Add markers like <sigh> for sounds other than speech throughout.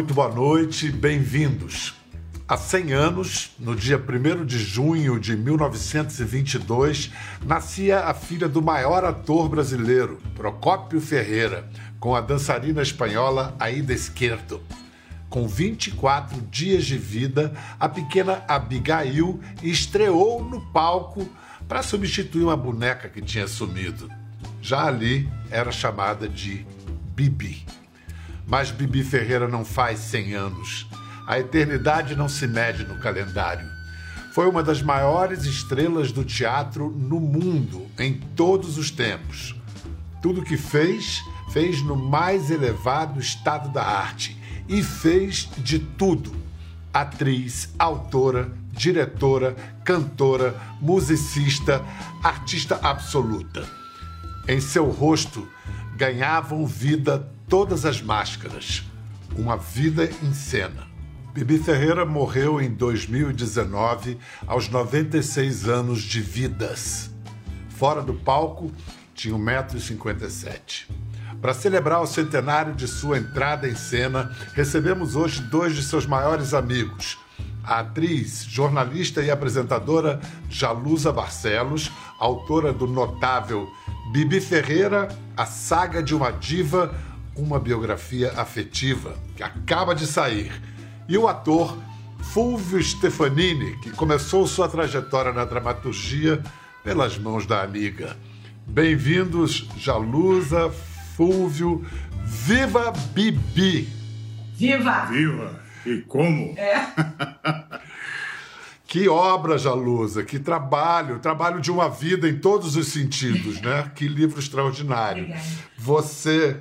muito boa noite, bem-vindos. Há 100 anos, no dia 1 de junho de 1922, nascia a filha do maior ator brasileiro, Procópio Ferreira, com a dançarina espanhola Aida Esquerdo. Com 24 dias de vida, a pequena Abigail estreou no palco para substituir uma boneca que tinha sumido. Já ali era chamada de Bibi. Mas Bibi Ferreira não faz 100 anos. A eternidade não se mede no calendário. Foi uma das maiores estrelas do teatro no mundo em todos os tempos. Tudo que fez, fez no mais elevado estado da arte e fez de tudo: atriz, autora, diretora, cantora, musicista, artista absoluta. Em seu rosto ganhavam vida todas as máscaras, uma vida em cena. Bibi Ferreira morreu em 2019, aos 96 anos de vidas. Fora do palco, tinha 1,57m. Para celebrar o centenário de sua entrada em cena, recebemos hoje dois de seus maiores amigos. A atriz, jornalista e apresentadora Jalusa Barcelos, autora do notável Bibi Ferreira, A Saga de uma Diva, uma biografia afetiva, que acaba de sair e o ator Fulvio Stefanini, que começou sua trajetória na dramaturgia pelas mãos da amiga. Bem-vindos, Jalusa, Fulvio, viva Bibi! Viva! Viva! E como? É. <laughs> Que obra, Jalusa, que trabalho, trabalho de uma vida em todos os sentidos, né? Que livro extraordinário. Obrigada. Você,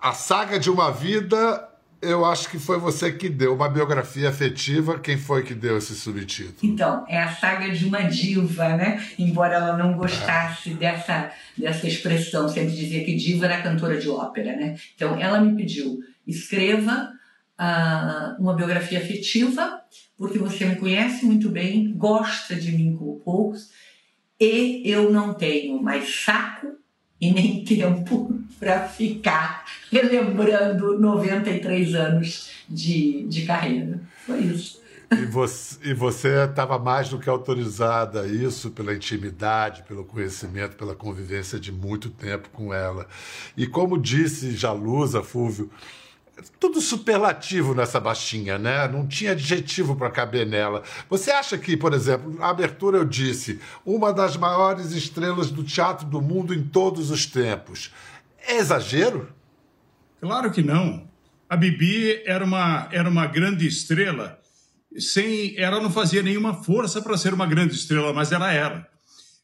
a saga de uma vida eu acho que foi você que deu uma biografia afetiva. Quem foi que deu esse subtítulo? Então, é a saga de uma diva, né? Embora ela não gostasse dessa, dessa expressão, sempre dizia que diva era cantora de ópera, né? Então, ela me pediu, escreva ah, uma biografia afetiva, porque você me conhece muito bem, gosta de mim como poucos, e eu não tenho mais saco e nem tempo para ficar relembrando 93 anos de, de carreira. Foi isso. E você, estava mais do que autorizada a isso pela intimidade, pelo conhecimento, pela convivência de muito tempo com ela. E como disse Jalusa, Fúvio, tudo superlativo nessa baixinha, né? Não tinha adjetivo para caber nela. Você acha que, por exemplo, na abertura eu disse, uma das maiores estrelas do teatro do mundo em todos os tempos. É exagero? Claro que não. A Bibi era uma, era uma grande estrela, sem ela não fazia nenhuma força para ser uma grande estrela, mas ela era.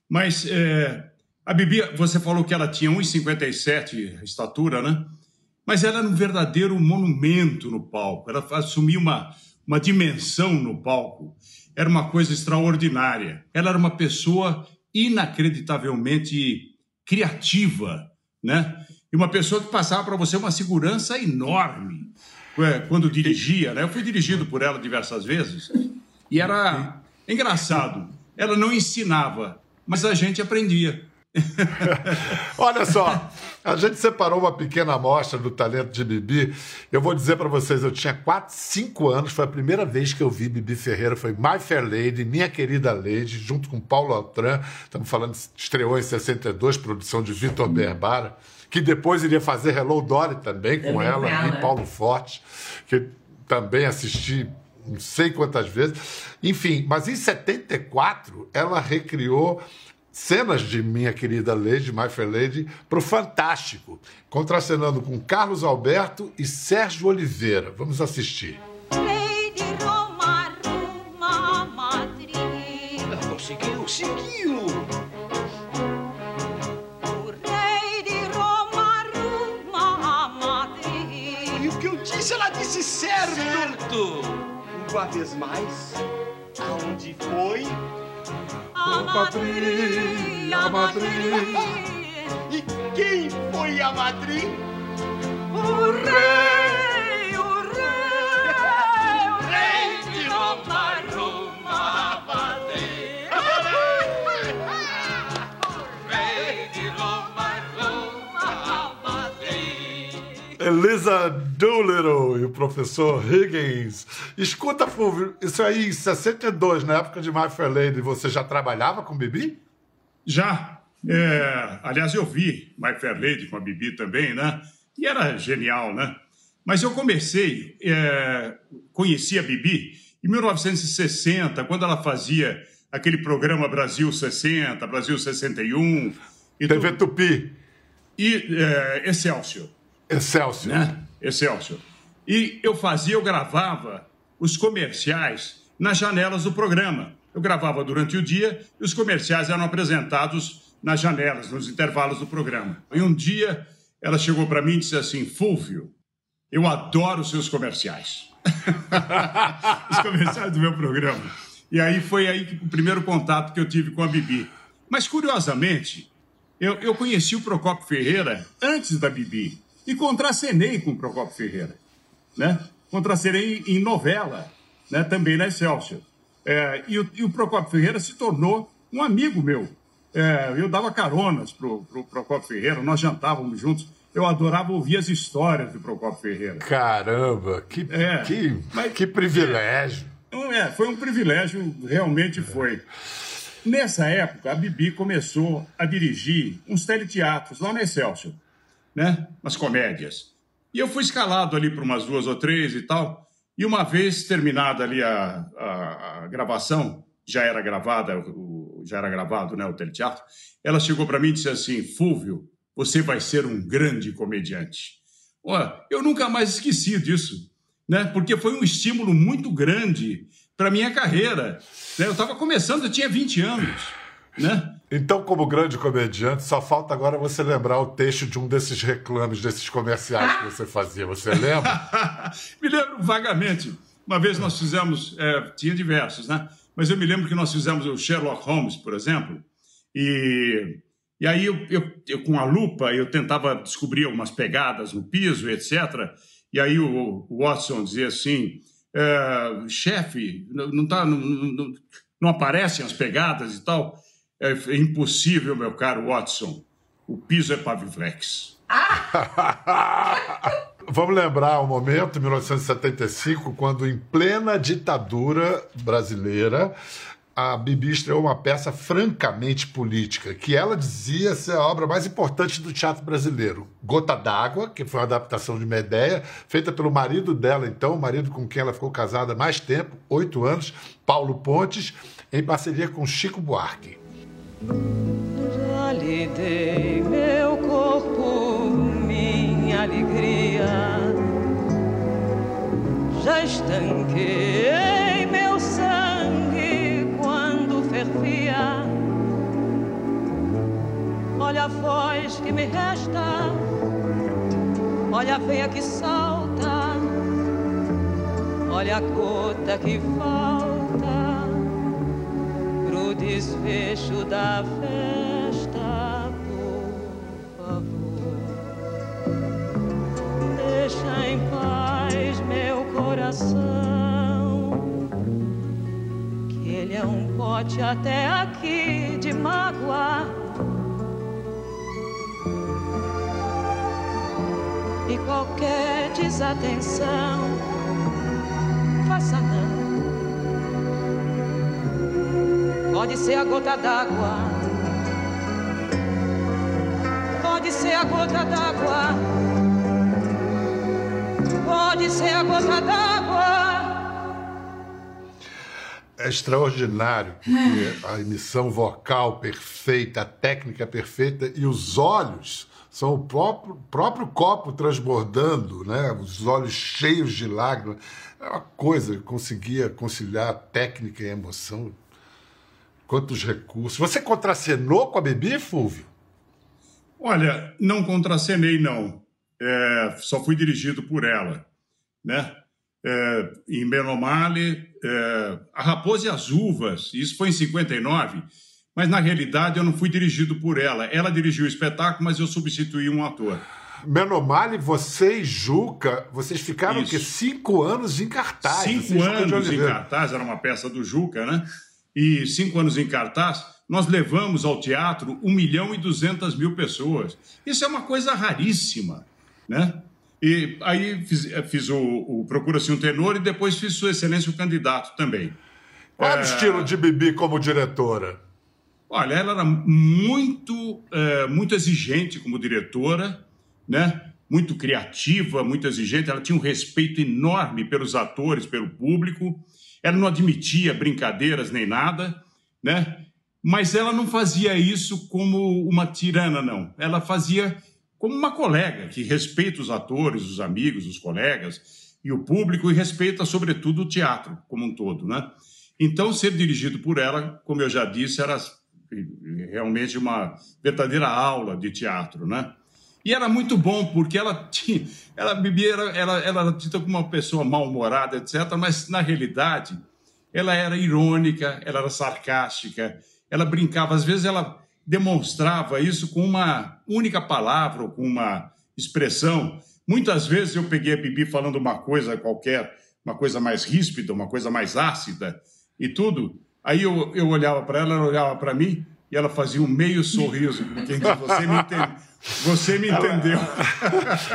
Mas é, a Bibi, você falou que ela tinha 1,57 estatura, né? Mas ela era um verdadeiro monumento no palco. Ela assumia uma, uma dimensão no palco. Era uma coisa extraordinária. Ela era uma pessoa inacreditavelmente criativa, né? E uma pessoa que passava para você uma segurança enorme quando dirigia, né? Eu fui dirigido por ela diversas vezes e era engraçado. Ela não ensinava, mas a gente aprendia. <laughs> Olha só, a gente separou uma pequena amostra do talento de Bibi. Eu vou dizer para vocês, eu tinha 4, 5 anos, foi a primeira vez que eu vi Bibi Ferreira, foi My Fair Lady, Minha Querida Lady, junto com Paulo Altran, estamos falando, estreou em 62, produção de Vitor Berbara, que depois iria fazer Hello Dolly também com ela, com ela. e Paulo Forte, que também assisti não sei quantas vezes. Enfim, mas em 74 ela recriou cenas de Minha Querida Lady, My Fair Lady, para o Fantástico, contracenando com Carlos Alberto e Sérgio Oliveira. Vamos assistir. Lady Roma, Roma, Madrid. Conseguiu, conseguiu! O rei de Roma, Roma, Madrid. E o que eu disse, ela disse certo! Certo! Uma vez mais, aonde foi? A Madrid, a Madrid. E quem foi a Madrid? O rei, Elisa Doolittle e o professor Higgins. Escuta, Fulvio, isso aí em 62, na época de My Fair Lady, você já trabalhava com Bibi? Já. É, aliás, eu vi My Fair Lady com a Bibi também, né? E era genial, né? Mas eu comecei, é, conheci a Bibi em 1960, quando ela fazia aquele programa Brasil 60, Brasil 61. E TV tu... Tupi. E é, Excelsior. Excelsior. Né? Excelsior. E eu fazia, eu gravava os comerciais nas janelas do programa. Eu gravava durante o dia e os comerciais eram apresentados nas janelas, nos intervalos do programa. E um dia ela chegou para mim e disse assim: Fulvio, eu adoro os seus comerciais. <laughs> os comerciais do meu programa. E aí foi aí que, o primeiro contato que eu tive com a Bibi. Mas, curiosamente, eu, eu conheci o Procopio Ferreira antes da Bibi e contracenei com o Procopio Ferreira. Né? Contracenei em novela, né? também na Excelsior. É, e, o, e o Procopio Ferreira se tornou um amigo meu. É, eu dava caronas para o pro Procopio Ferreira, nós jantávamos juntos. Eu adorava ouvir as histórias do Procopio Ferreira. Caramba, que, é, que, mas, que privilégio. É, é, foi um privilégio, realmente foi. Nessa época, a Bibi começou a dirigir uns teleteatros lá na Excelsior, né? Umas comédias. E eu fui escalado ali para umas duas ou três e tal. E uma vez terminada ali a, a, a gravação, já era gravada, o, já era gravado, né, o teleteatro, ela chegou para mim e disse assim, Fúvio, você vai ser um grande comediante. Olha, eu nunca mais esqueci disso, né? Porque foi um estímulo muito grande para minha carreira. Né? Eu estava começando, eu tinha 20 anos, né? Então, como grande comediante, só falta agora você lembrar o texto de um desses reclames, desses comerciais que você fazia. Você lembra? <laughs> me lembro vagamente. Uma vez nós fizemos, é, tinha diversos, né? Mas eu me lembro que nós fizemos o Sherlock Holmes, por exemplo, e e aí, eu, eu, eu, com a lupa, eu tentava descobrir algumas pegadas no piso, etc. E aí o, o Watson dizia assim, é, chefe, não, tá, não, não, não, aparecem as pegadas e tal. É, é, impossível, meu caro Watson. O piso é paviflex. <laughs> Vamos lembrar um momento, 1975, quando em plena ditadura brasileira, a Bibi estreou uma peça francamente política, que ela dizia ser a obra mais importante do teatro brasileiro. Gota d'Água, que foi uma adaptação de Medeia, feita pelo marido dela, então, o marido com quem ela ficou casada mais tempo, oito anos, Paulo Pontes, em parceria com Chico Buarque. Já lhe dei meu corpo, minha alegria, já estanquei Olha a voz que me resta, olha a veia que salta, olha a gota que falta desfecho da festa, por favor. Deixa em paz meu coração, que ele é um pote até aqui de mágoa e qualquer desatenção, faça não. Pode ser a gota d'água, pode ser a gota d'água, pode ser a gota d'água. É extraordinário, porque a emissão vocal perfeita, a técnica perfeita e os olhos são o próprio, próprio copo transbordando, né? os olhos cheios de lágrimas. É uma coisa, conseguia conciliar técnica e emoção. Quantos recursos. Você contracenou com a Bibi, Fulvio? Olha, não contracenei, não. É, só fui dirigido por ela. Né? É, em Benomale, é, A Raposa e as Uvas, isso foi em 59 mas na realidade eu não fui dirigido por ela. Ela dirigiu o espetáculo, mas eu substituí um ator. Menomale, você e Juca, vocês ficaram que cinco anos em cartaz. Cinco anos em cartaz, era uma peça do Juca, né? E cinco anos em cartaz, nós levamos ao teatro um milhão e duzentas mil pessoas. Isso é uma coisa raríssima, né? E aí fiz, fiz o, o Procura-se um Tenor e depois fiz Sua Excelência o Candidato também. Qual era o estilo de Bibi como diretora? Olha, ela era muito, é, muito exigente como diretora, né? muito criativa, muito exigente. Ela tinha um respeito enorme pelos atores, pelo público. Ela não admitia brincadeiras nem nada, né? Mas ela não fazia isso como uma tirana, não. Ela fazia como uma colega que respeita os atores, os amigos, os colegas e o público e respeita, sobretudo, o teatro como um todo, né? Então, ser dirigido por ela, como eu já disse, era realmente uma verdadeira aula de teatro, né? E era muito bom, porque ela <laughs> tinha. Ela bebia, ela, ela, ela era dita como uma pessoa mal-humorada, etc., mas na realidade ela era irônica, ela era sarcástica, ela brincava. Às vezes ela demonstrava isso com uma única palavra ou com uma expressão. Muitas vezes eu peguei a Bibi falando uma coisa qualquer, uma coisa mais ríspida, uma coisa mais ácida e tudo. Aí eu, eu olhava para ela, ela olhava para mim e ela fazia um meio sorriso, quem você me entende. Você me entendeu.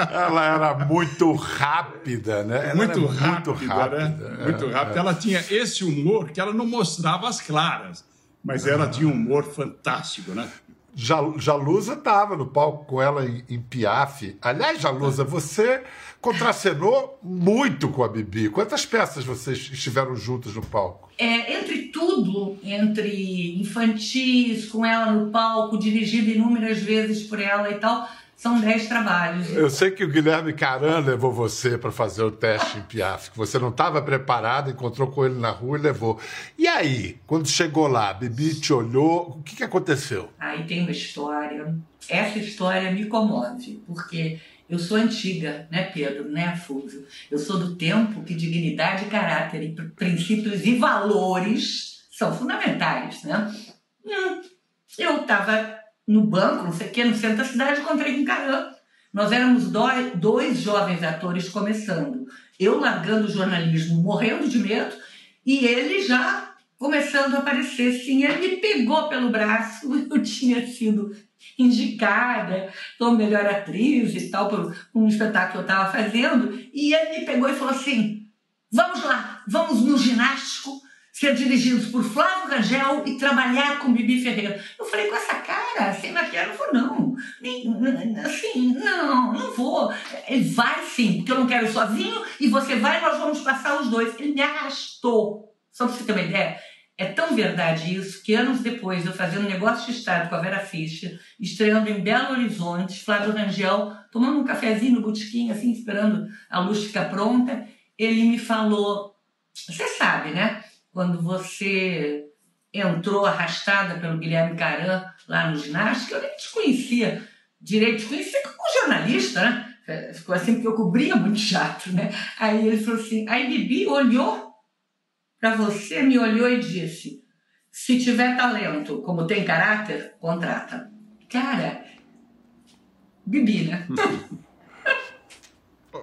Ela, ela era muito rápida, né? Ela muito, rápida, muito rápida, né? Muito é, rápida. É. Ela tinha esse humor que ela não mostrava as claras, mas ela tinha um humor fantástico, né? Jalusa estava no palco com ela em, em Piaf. Aliás, Jalusa, você contracenou muito com a Bibi. Quantas peças vocês estiveram juntas no palco? É, entre tudo, entre infantis, com ela no palco, dirigido inúmeras vezes por ela e tal, são dez trabalhos. Eu sei que o Guilherme Caran levou você para fazer o teste em Piaf, que você não estava preparado, encontrou com ele na rua e levou. E aí, quando chegou lá, a Bibi te olhou, o que, que aconteceu? Aí tem uma história. Essa história me comove, porque eu sou antiga, né, Pedro, né, Fúvio? Eu sou do tempo que dignidade, caráter e princípios e valores são fundamentais, né? Hum, eu estava no banco, não sei o quê, no centro da cidade, encontrei com um Caran. Nós éramos dois, dois jovens atores começando. Eu largando o jornalismo, morrendo de medo, e ele já começando a aparecer. Sim, ele me pegou pelo braço, <laughs> eu tinha sido indicada como melhor atriz e tal, por um espetáculo que eu estava fazendo, e ele me pegou e falou assim: vamos lá, vamos no ginástico ser dirigidos por Flávio Rangel e trabalhar com Bibi Ferreira. Eu falei, com essa cara, sem maquiagem, eu vou, não. Assim, não, não vou. Ele vai sim, porque eu não quero ir sozinho, e você vai, nós vamos passar os dois. Ele me arrastou. Só para você ter uma ideia, é tão verdade isso que anos depois, eu fazendo negócio de Estado com a Vera Fischer, estreando em Belo Horizonte, Flávio Rangel, tomando um cafezinho no botequim, assim, esperando a luz ficar pronta, ele me falou, você sabe, né? quando você entrou arrastada pelo Guilherme Caran lá no ginástica, eu nem te conhecia direito, te conhecia como jornalista, né? Ficou assim, porque eu cobria muito chato, né? Aí ele falou assim, aí Bibi olhou para você, me olhou e disse, se tiver talento, como tem caráter, contrata. Cara, Bibi, né? <laughs>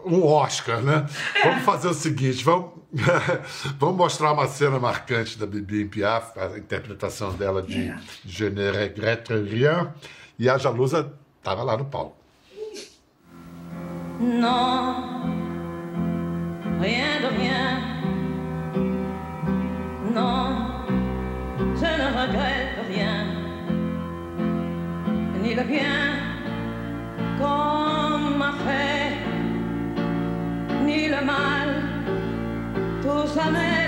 um Oscar, né? Vamos fazer o seguinte, vamos, <laughs> vamos mostrar uma cena marcante da Bibi em Piaf, a interpretação dela de é. Je ne regrette rien, e a Jalusa estava lá no palco. Non, rien de rien. Non, je ne regrette rien. Ni le bien qu'on m'a fait. ni le mal, tout ça m'est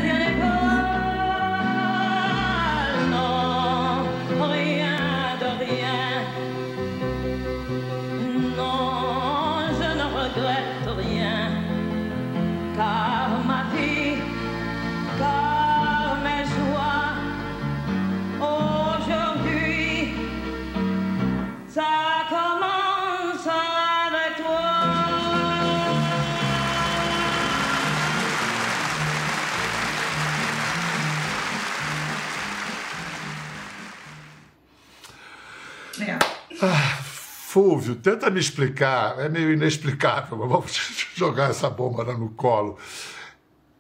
Fúvio, tenta me explicar, é meio inexplicável, <laughs> mas vamos jogar essa bomba no colo.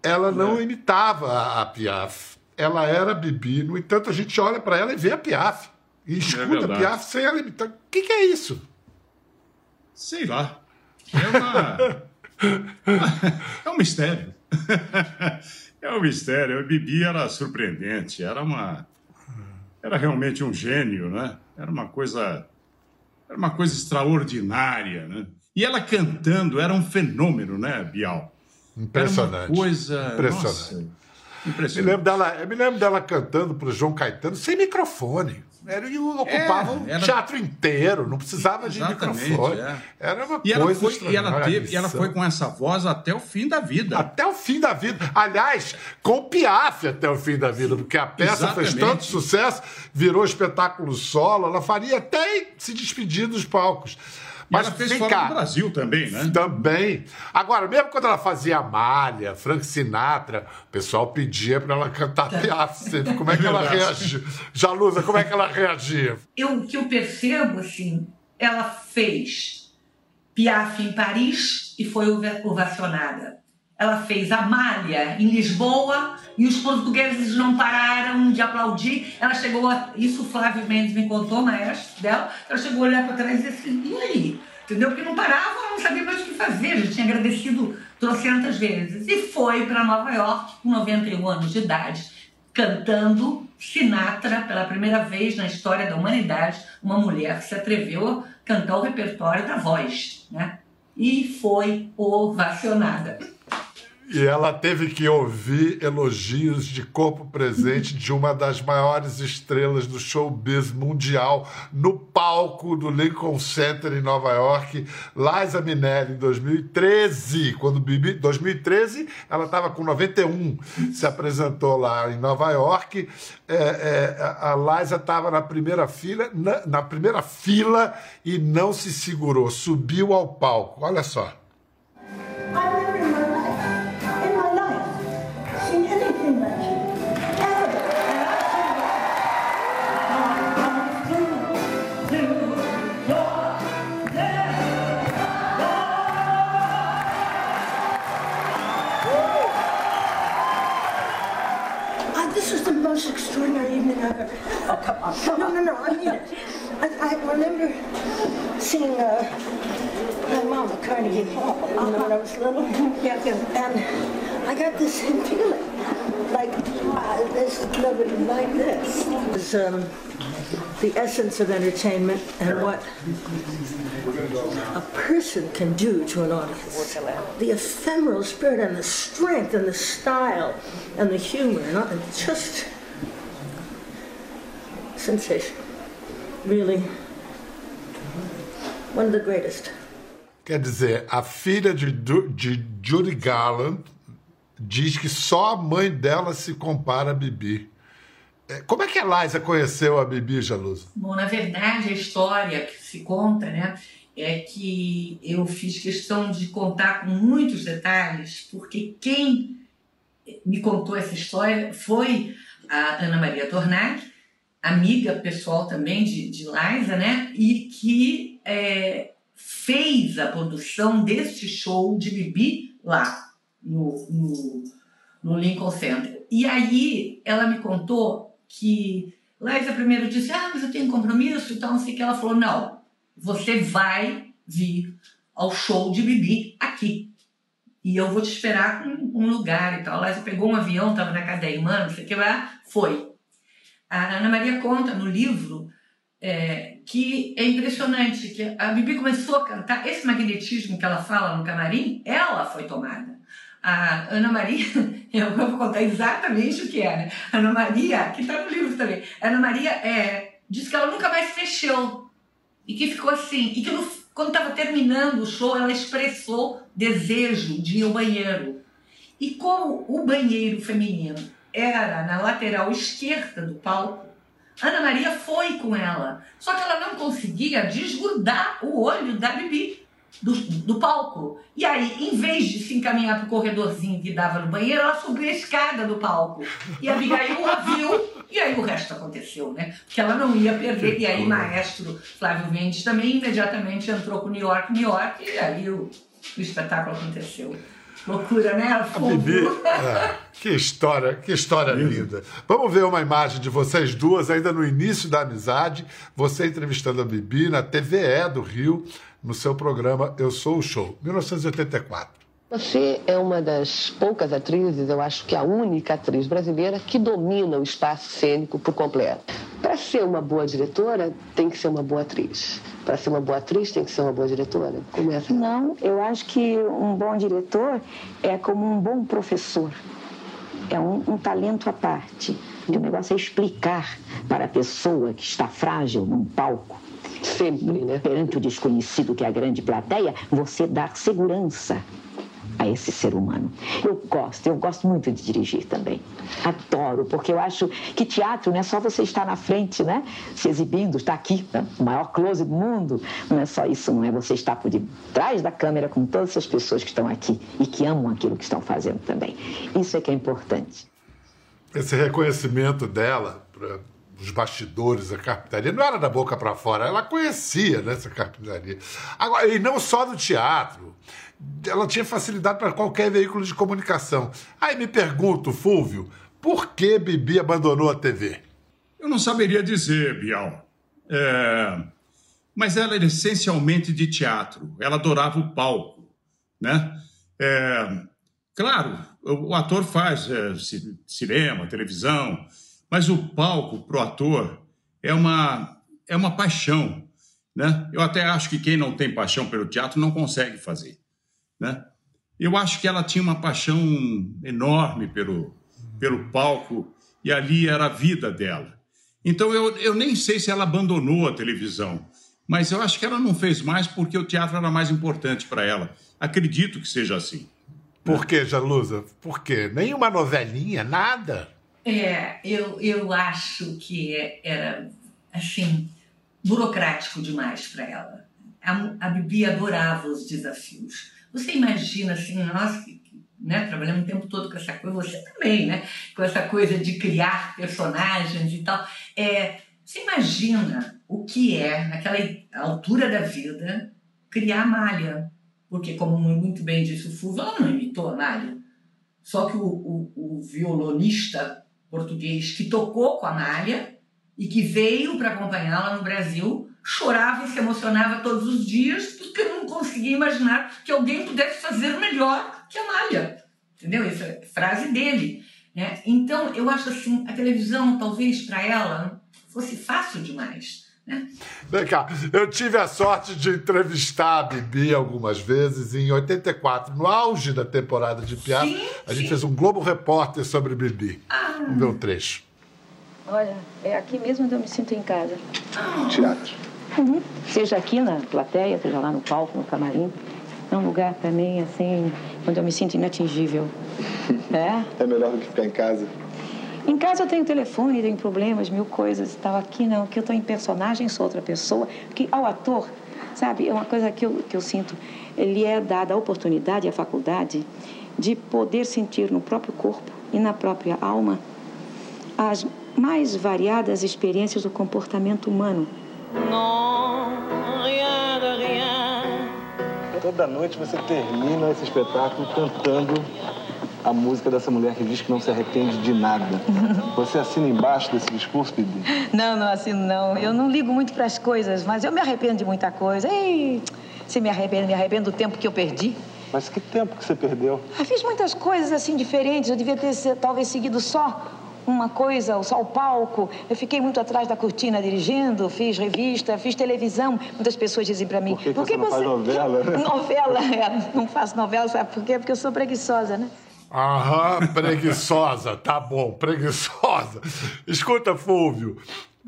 Ela não imitava a Piaf, ela era Bibi, no entanto a gente olha para ela e vê a Piaf, e escuta a verdade. Piaf sem ela imitar. O que, que é isso? Sei lá. É uma, <laughs> É um mistério. <laughs> É um mistério. A Bibi era surpreendente, era uma. Era realmente um gênio, né? Era uma coisa. Era uma coisa extraordinária, né? E ela cantando era um fenômeno, né, Bial? Impressionante. Era uma coisa. Impressionante. Nossa, Me lembro dela, eu me lembro dela cantando para o João Caetano sem microfone. Era, e ocupava o era- teatro inteiro, não precisava de Exatamente, microfone. é. Era uma E ela, coisa foi, e, ela teve, e ela foi com essa voz até o fim da vida. Até o fim da vida. Aliás, com Piaf até o fim da vida, porque a peça fez Exatamente. tanto sucesso, virou espetáculo solo, ela faria até se despedir dos palcos. E ela fez vem fora cá, do Brasil também, né? Também. Agora, mesmo quando ela fazia Amália, Frank Sinatra, o pessoal pedia para ela cantar Piaf sempre. <laughs> Como é que ela reagia? Jalusa, como é que ela reagia? eu, o que eu percebo, assim, ela fez Piaf em Paris e foi ova- ovacionada. Ela fez Amália em Lisboa e os portugueses não pararam de aplaudir. Ela chegou a. Isso o Flávio Mendes me contou, maestro dela. Ela chegou a olhar para trás e disse assim: e aí? Entendeu? Porque não parava, não sabia mais o que fazer. Já tinha agradecido trocentas vezes. E foi para Nova York com 91 anos de idade cantando Sinatra pela primeira vez na história da humanidade, uma mulher que se atreveu a cantar o repertório da voz, né? E foi ovacionada. E ela teve que ouvir elogios de corpo presente de uma das maiores estrelas do showbiz mundial no palco do Lincoln Center em Nova York, Liza Minnelli, em 2013. Quando Bibi, 2013, ela estava com 91, se apresentou lá em Nova York. É, é, a Liza estava na primeira fila, na, na primeira fila e não se segurou, subiu ao palco. Olha só. Extraordinary I've. Oh, come on, come on. No, no, no, I mean it. I, I remember seeing uh, my mom at Carnegie Hall you know, when I was little. Yeah, yeah. And I got this feeling like uh, there's nobody like this. It's um, the essence of entertainment and what a person can do to an audience. The ephemeral spirit and the strength and the style and the humor and all- and just Really, one of the greatest. Quer dizer, a filha de, de Judy Garland diz que só a mãe dela se compara a Bibi. É, Como é que a Liza conheceu a Bibi, Jalusa? Bom, na verdade, a história que se conta, né, é que eu fiz questão de contar com muitos detalhes, porque quem me contou essa história foi a Ana Maria Tornag, amiga pessoal também de, de Liza, né, e que é, fez a produção deste show de Bibi lá no, no, no Lincoln Center. E aí ela me contou que Liza primeiro disse, ah, mas eu tenho compromisso, então não sei o que. Ela falou, não, você vai vir ao show de Bibi aqui. E eu vou te esperar com um lugar e tal. Liza pegou um avião, estava na casa da irmã, não sei o que lá, foi. A Ana Maria conta no livro é, que é impressionante, que a Bibi começou a cantar, esse magnetismo que ela fala no camarim, ela foi tomada. A Ana Maria, <laughs> eu vou contar exatamente o que é, né? Ana Maria, que está no livro também, Ana Maria é, disse que ela nunca mais fechou e que ficou assim, e que no- quando estava terminando o show, ela expressou desejo de ir ao banheiro. E como o banheiro feminino era na lateral esquerda do palco, Ana Maria foi com ela. Só que ela não conseguia desgrudar o olho da Bibi do, do palco. E aí, em vez de se encaminhar para o corredorzinho que dava no banheiro, ela subiu a escada do palco. E a Abigail a viu, e aí o resto aconteceu, né? Porque ela não ia perder. E aí, maestro Flávio Mendes também imediatamente entrou com New York, New York, e aí o, o espetáculo aconteceu. Loucura, né? Fogo. Bibi, é, que história, que história linda. Vamos ver uma imagem de vocês duas, ainda no início da amizade, você entrevistando a Bibi na TVE do Rio, no seu programa Eu Sou o Show, 1984. Você é uma das poucas atrizes, eu acho que a única atriz brasileira que domina o espaço cênico por completo. Para ser uma boa diretora, tem que ser uma boa atriz. Para ser uma boa atriz, tem que ser uma boa diretora. Começa. Não, eu acho que um bom diretor é como um bom professor. É um, um talento à parte. O negócio é explicar para a pessoa que está frágil num palco Sempre, né? perante o desconhecido que é a grande plateia, você dar segurança a esse ser humano. Eu gosto, eu gosto muito de dirigir também. Adoro, porque eu acho que teatro não é só você estar na frente, né? Se exibindo, estar aqui, né? o maior close do mundo. Não é só isso, não é você estar por detrás da câmera com todas essas pessoas que estão aqui e que amam aquilo que estão fazendo também. Isso é que é importante. Esse reconhecimento dela para os bastidores da carpintaria não era da boca para fora, ela conhecia né, essa carpintaria. Agora, e não só do teatro, ela tinha facilidade para qualquer veículo de comunicação. Aí me pergunto, Fúvio, por que Bibi abandonou a TV? Eu não saberia dizer, Bial. É, Mas ela era essencialmente de teatro. Ela adorava o palco, né? É, Claro, o ator faz é, ci- cinema, televisão, mas o palco para o ator é uma, é uma paixão, né? Eu até acho que quem não tem paixão pelo teatro não consegue fazer, né? Eu acho que ela tinha uma paixão enorme pelo, pelo palco e ali era a vida dela. Então eu, eu nem sei se ela abandonou a televisão, mas eu acho que ela não fez mais porque o teatro era mais importante para ela. Acredito que seja assim. Por que, Jalusa? Por quê? Nenhuma novelinha, nada? É, eu, eu acho que era, assim, burocrático demais para ela. A, a Bibi adorava os desafios. Você imagina, assim, nós que né, trabalhamos o tempo todo com essa coisa, você também, né? Com essa coisa de criar personagens e tal. É, você imagina o que é, naquela altura da vida, criar Malha. Porque, como muito bem disse o Fulvio, ela não imitou a Malha. Só que o, o, o violonista português que tocou com a Malha e que veio para acompanhá-la no Brasil chorava e se emocionava todos os dias porque não conseguia imaginar que alguém pudesse fazer melhor que a Malha. Entendeu? Essa é a frase dele. Né? Então, eu acho assim, a televisão talvez para ela fosse fácil demais. Né? Vem cá, eu tive a sorte de entrevistar a Bibi algumas vezes em 84, no auge da temporada de piada. Sim, a gente sim. fez um Globo Repórter sobre Bibi. Vamos ver um trecho. Olha, é aqui mesmo onde eu me sinto em casa. Teatro. Uhum. Seja aqui na plateia, seja lá no palco, no camarim. É um lugar mim, assim, onde eu me sinto inatingível. <laughs> É? É melhor do que ficar em casa. Em casa eu tenho telefone, tenho problemas, mil coisas e tal. Aqui não, aqui eu estou em personagem, sou outra pessoa. Porque ao ator, sabe, é uma coisa que eu, que eu sinto, ele é dada a oportunidade, a faculdade de poder sentir no próprio corpo e na própria alma as mais variadas experiências do comportamento humano. Toda noite você termina esse espetáculo cantando a música dessa mulher que diz que não se arrepende de nada. Você assina embaixo desse discurso, Bibi? Não, não assino não. Eu não ligo muito para as coisas, mas eu me arrependo de muita coisa. Ei, se me arrependo, me arrependo do tempo que eu perdi. Mas que tempo que você perdeu? Eu fiz muitas coisas assim diferentes. Eu devia ter talvez seguido só uma coisa, só o palco. Eu fiquei muito atrás da cortina dirigindo, fiz revista, fiz televisão. Muitas pessoas dizem para mim: Por que que você não faz novela, né?" <laughs> Novela, é, não faço novela, sabe por quê? Porque eu sou preguiçosa, né? Aham, preguiçosa, tá bom, preguiçosa. Escuta, Fúvio,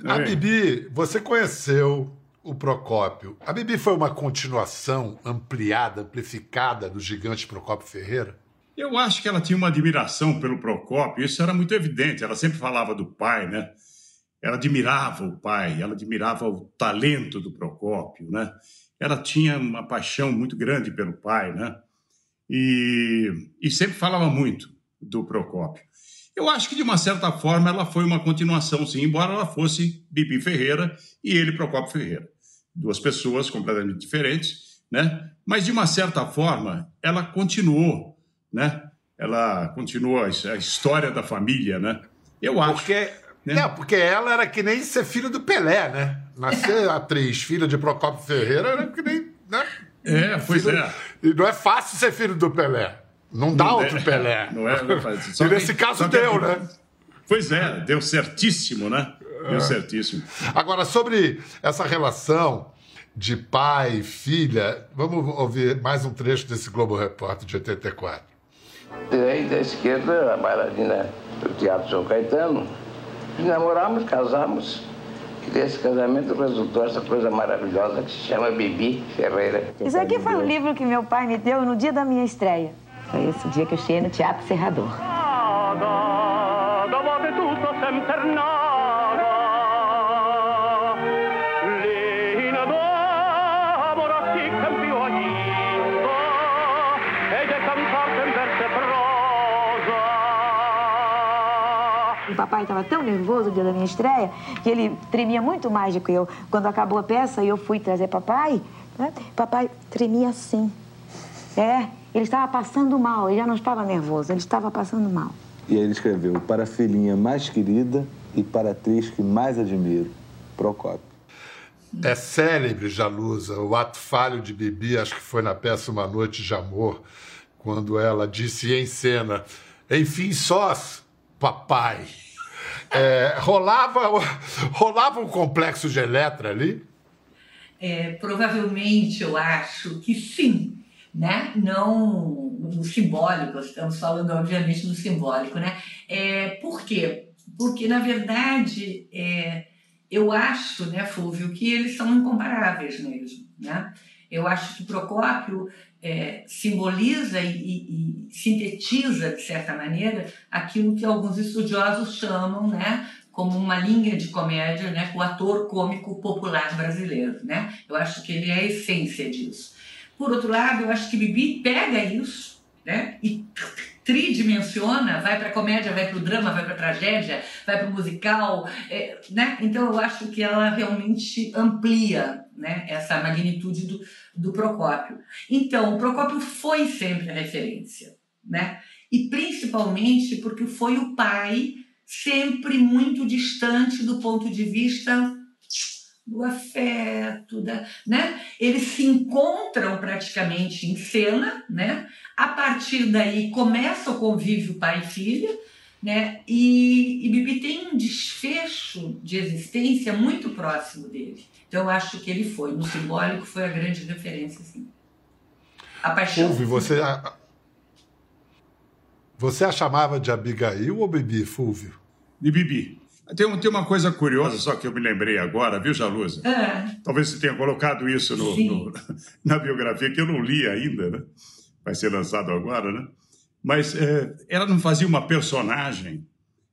a Oi. Bibi, você conheceu o Procópio. A Bibi foi uma continuação ampliada, amplificada do gigante Procópio Ferreira? Eu acho que ela tinha uma admiração pelo Procópio, isso era muito evidente. Ela sempre falava do pai, né? Ela admirava o pai, ela admirava o talento do Procópio, né? Ela tinha uma paixão muito grande pelo pai, né? E, e sempre falava muito do Procópio. Eu acho que, de uma certa forma, ela foi uma continuação, sim, embora ela fosse Bibi Ferreira e ele Procópio Ferreira. Duas pessoas completamente diferentes, né? Mas, de uma certa forma, ela continuou, né? Ela continuou a his- a história da família, né? Eu acho. Porque, né? não, porque ela era que nem ser filho do Pelé, né? Nascer atriz, filha de Procópio Ferreira, era que nem. Né? É, pois Filho- é. E não é fácil ser filho do Pelé. Não dá Não outro é- Pelé. <laughs> Não é, não é fácil. Só E que- nesse caso que deu, é- né? Pois é, deu certíssimo, né? Deu É. certíssimo. Agora, sobre essa relação de pai e filha, vamos ouvir mais um trecho desse Globo Repórter de 84. E da esquerda, a bailarina do Teatro São Caetano. E namoramos, casamos. E desse casamento resultou essa coisa maravilhosa que se chama Bibi Ferreira. Isso aqui foi um livro que meu pai me deu no dia da minha estreia. Foi esse dia que eu cheguei no Teatro Serrador. Nada papai estava tão nervoso no dia da minha estreia que ele tremia muito mais do que eu. Quando acabou a peça e eu fui trazer papai, né? papai tremia assim. É, ele estava passando mal, ele já não estava nervoso, ele estava passando mal. E aí ele escreveu para a filhinha mais querida e para a atriz que mais admiro, Procópio. É célebre, Jalusa, o ato falho de Bibi, acho que foi na peça Uma Noite de Amor, quando ela disse em cena, enfim, sós, papai. É, rolava, <laughs> rolava um complexo de Eletra ali? É, provavelmente eu acho que sim, né? Não no simbólico, estamos falando obviamente no simbólico, né? É, por quê? Porque, na verdade, é, eu acho, né, Fúvio, que eles são incomparáveis mesmo, né? Eu acho que Procópio é, simboliza e, e- e sintetiza, de certa maneira, aquilo que alguns estudiosos chamam, né, como uma linha de comédia, né, o ator cômico popular brasileiro, né? Eu acho que ele é a essência disso. Por outro lado, eu acho que Bibi pega isso, né, e tridimensiona, vai para a comédia, vai para o drama, vai para tragédia, vai para o musical, é, né? Então eu acho que ela realmente amplia, né, essa magnitude do, do Procópio. Então, o Procópio foi sempre a referência, né? E principalmente porque foi o pai sempre muito distante do ponto de vista do afeto, da, né? Eles se encontram praticamente em cena, né? A partir daí começa o convívio pai e filha, né? E, e Bibi tem um desfecho de existência muito próximo dele. Então eu acho que ele foi, no simbólico, foi a grande referência, sim. A paixão. Fulvio, você a, você a chamava de Abigail ou Bibi, Fulvio? De Bibi. Tem, tem uma coisa curiosa, só que eu me lembrei agora, viu, Jalusa? É. Talvez você tenha colocado isso no- no- <laughs> na biografia, que eu não li ainda, né? Vai ser lançado agora, né? Mas é, ela não fazia uma personagem,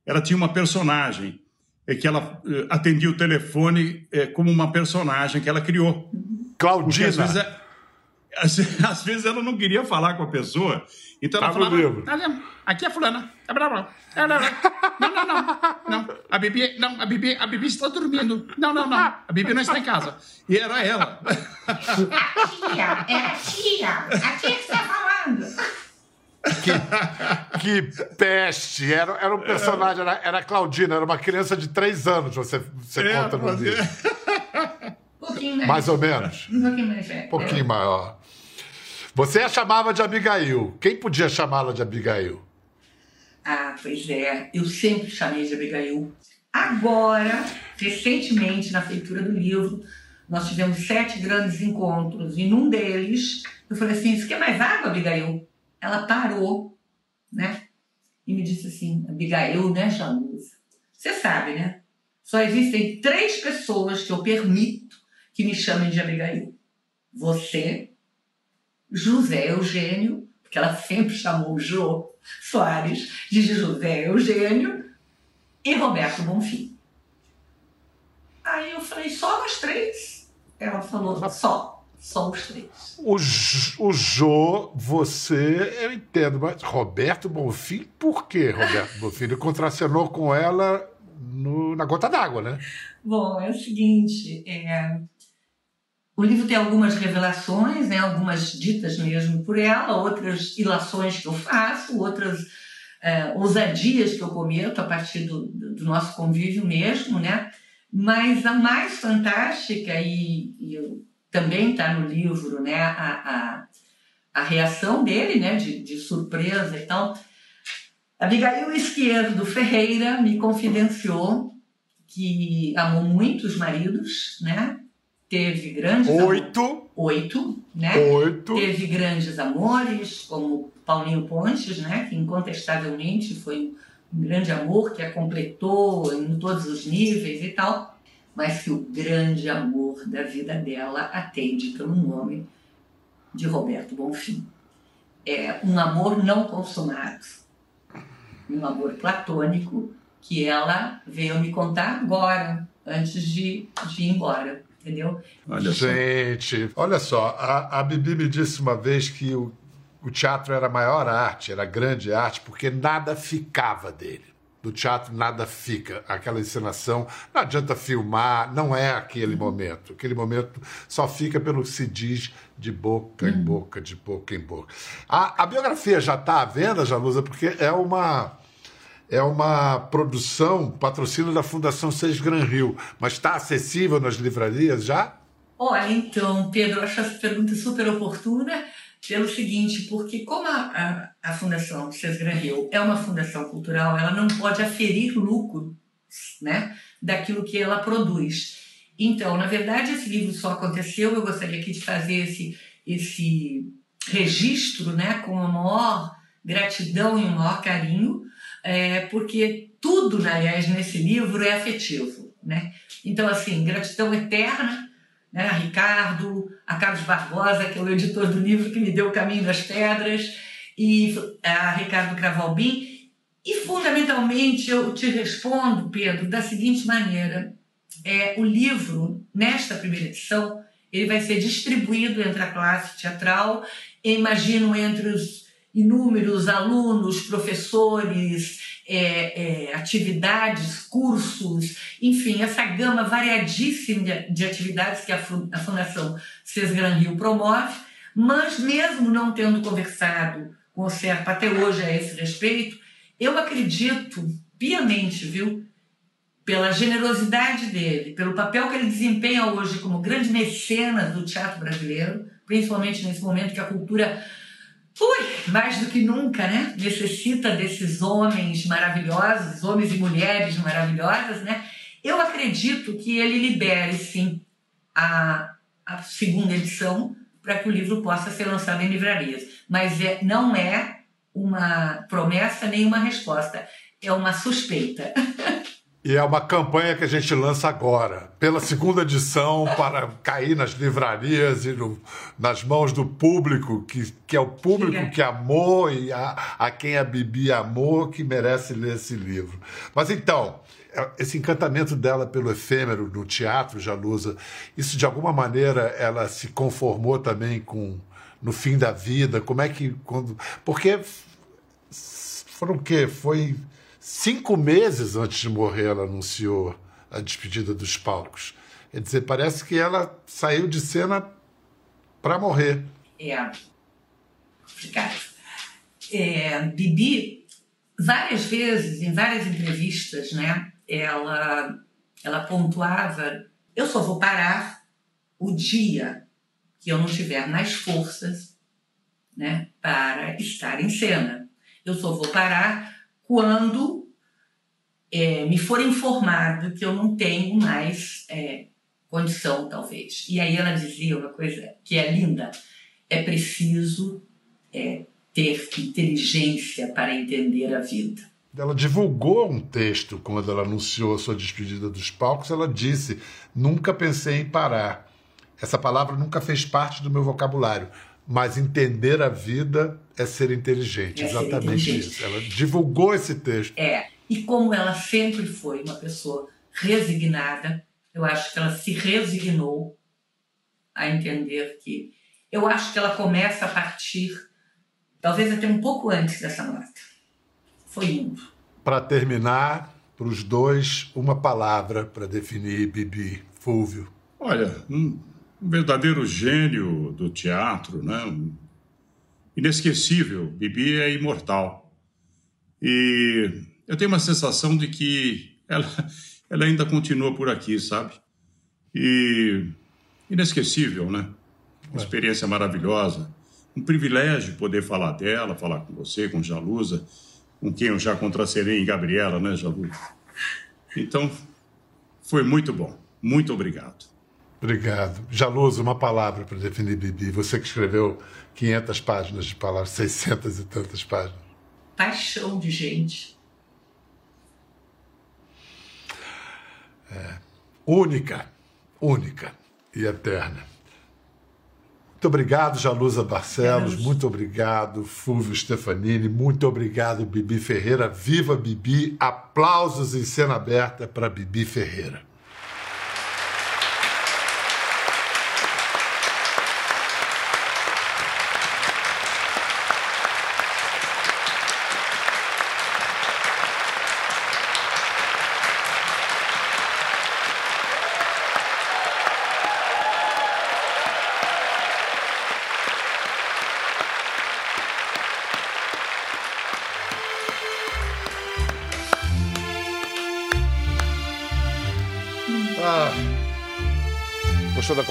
ela tinha uma personagem é que ela é, atendia o telefone é, como uma personagem que ela criou. Porque às Claudina. vezes, é- às, <laughs> às vezes ela não queria falar com a pessoa, então ela Tá falava, livro. "Ah, aqui é fulana, É blá, blá. É, blá, blá. não, não, não, não, a Bibi, não, a Bibi, a Bibi está dormindo, não, não, não, a Bibi não está em casa, e era ela. Tia, é a tia, a tia que está falando. Que peste! Era, era um personagem, era, era a Claudina, era uma criança de três anos, você, você É, conta no livro. Um pouquinho mais. Mais ou menos. Um pouquinho mais velho. Um pouquinho maior. Você a chamava de Abigail. Quem podia chamá-la de Abigail? Ah, pois é. Eu sempre chamei de Abigail. Agora, recentemente, na feitura do livro, nós tivemos sete grandes encontros. E num deles, eu falei assim: Você quer mais água, Abigail? Ela parou, né? E me disse assim: Abigail, né, Januza? Você sabe, né? Só existem três pessoas que eu permito que me chamem de Abigail: Você, José Eugênio, porque ela sempre chamou o Jô Soares de José Eugênio e Roberto Bonfim. Aí eu falei, só nós três? Ela falou, só, só os três. O, o Jô, você, eu entendo, mas Roberto Bonfim, por que Roberto Bonfim? Ele contracenou com ela no- na gota d'água, né? Bom, é o seguinte, é, o livro tem algumas revelações, né, algumas ditas mesmo por ela, outras ilações que eu faço, outras é, ousadias que eu cometo a partir do, do nosso convívio mesmo, né? Mas a mais fantástica, e, e também está no livro, né? A, a, a reação dele, né, de, de surpresa e tal. Abigail Esquerdo Ferreira me confidenciou que amou muitos maridos, né? Teve grandes Oito. amor- oito, né? Oito. Teve grandes amores, como Paulinho Pontes, né? Que incontestavelmente foi um grande amor que a completou em todos os níveis e tal, mas que o grande amor da vida dela atende pelo nome de Roberto Bonfim. É um amor não consumado, um amor platônico que ela veio me contar agora, antes de, de ir embora, entendeu? Olha só. Gente, olha só, a, a Bibi me disse uma vez que o, o teatro era a maior arte, era a grande arte, porque nada ficava dele. Do teatro nada fica. Aquela encenação, não adianta filmar, não é aquele momento. Aquele momento só fica pelo que se diz de boca em boca, de boca em boca. A, a biografia já está à venda, Jalusa, porque é uma é uma produção, patrocínio da Fundação Seis Gran Rio, mas está acessível nas livrarias já? Olha, então, Pedro, acho essa pergunta super oportuna pelo seguinte, porque como a, a, a Fundação Cesar Rio é uma fundação cultural, ela não pode aferir lucro né, daquilo que ela produz. Então, na verdade, esse livro só aconteceu, eu gostaria aqui de fazer esse, esse registro né, com a maior gratidão e o maior carinho, é, porque tudo, aliás, nesse livro é afetivo. Né? Então, assim, gratidão eterna né, a Ricardo, a Carlos Barbosa, que é o editor do livro que me deu o caminho das pedras, e a Ricardo Cravalbim. E, fundamentalmente, eu te respondo, Pedro, da seguinte maneira. É, o livro, nesta primeira edição, ele vai ser distribuído entre a classe teatral, imagino entre os inúmeros alunos, professores, é, é, atividades, cursos, enfim, essa gama variadíssima de, de atividades que a Fundação Cesgran Rio promove, mas mesmo não tendo conversado com o Serpa até hoje a esse respeito, eu acredito piamente, viu, pela generosidade dele, pelo papel que ele desempenha hoje como grande mecenas do teatro brasileiro, principalmente nesse momento que a cultura Ui, mais do que nunca, né? Necessita desses homens maravilhosos, homens e mulheres maravilhosas, né? Eu acredito que ele libere, sim, a, a segunda edição para que o livro possa ser lançado em livrarias. Mas é, não é uma promessa nem uma resposta, é uma suspeita. <laughs> E é uma campanha que a gente lança agora, pela segunda edição, para cair nas livrarias e no- nas mãos do público, que, que é o público Diga. que amou e a, a quem a Bibi amou, que merece ler esse livro. Mas então, é- esse encantamento dela pelo efêmero no teatro, Jalusa, isso de alguma maneira ela se conformou também com no fim da vida? Como é que. Quando, porque foram o quê? Foi cinco meses antes de morrer ela anunciou a despedida dos palcos. Quer dizer, parece que ela saiu de cena para morrer. É complicado. É, Bibi, várias vezes, em várias entrevistas, né, ela, ela pontuava: eu só vou parar o dia que eu não tiver mais forças né, para estar em cena. Eu só vou parar quando é, me for informado que eu não tenho mais é, condição, talvez. E aí ela dizia uma coisa que é linda: é preciso é, ter inteligência para entender a vida. Ela divulgou um texto quando ela anunciou a sua despedida dos palcos. Ela disse: Nunca pensei em parar. Essa palavra nunca fez parte do meu vocabulário. Mas entender a vida é ser inteligente. É ser Exatamente inteligente. isso. Ela divulgou esse texto. É, e como ela sempre foi uma pessoa resignada, eu acho que ela se resignou a entender que. Eu acho que ela começa a partir, talvez até um pouco antes dessa morte. Foi indo. Para terminar, para os dois, uma palavra para definir Bibi Fúvio. Olha, um, um verdadeiro gênio do teatro, né? Inesquecível. Bibi é imortal. E eu tenho uma sensação de que ela, <laughs> ela ainda continua por aqui, sabe? E inesquecível, né? Uma experiência maravilhosa. um privilégio poder falar dela, falar com você, com Jalusa, com quem eu já contracerei em Gabriela, né, Jalusa? Então, foi muito bom. Muito obrigado. Obrigado. Jalusa, uma palavra para definir Bibi. Você que escreveu 500 páginas de palavras, 600 e tantas páginas. Paixão de gente. É. Única, única e eterna. Muito obrigado, Jalusa Barcelos. Deus. Muito obrigado, Fúvio Stefanini. Muito obrigado, Bibi Ferreira. Viva Bibi! Aplausos em cena aberta para Bibi Ferreira.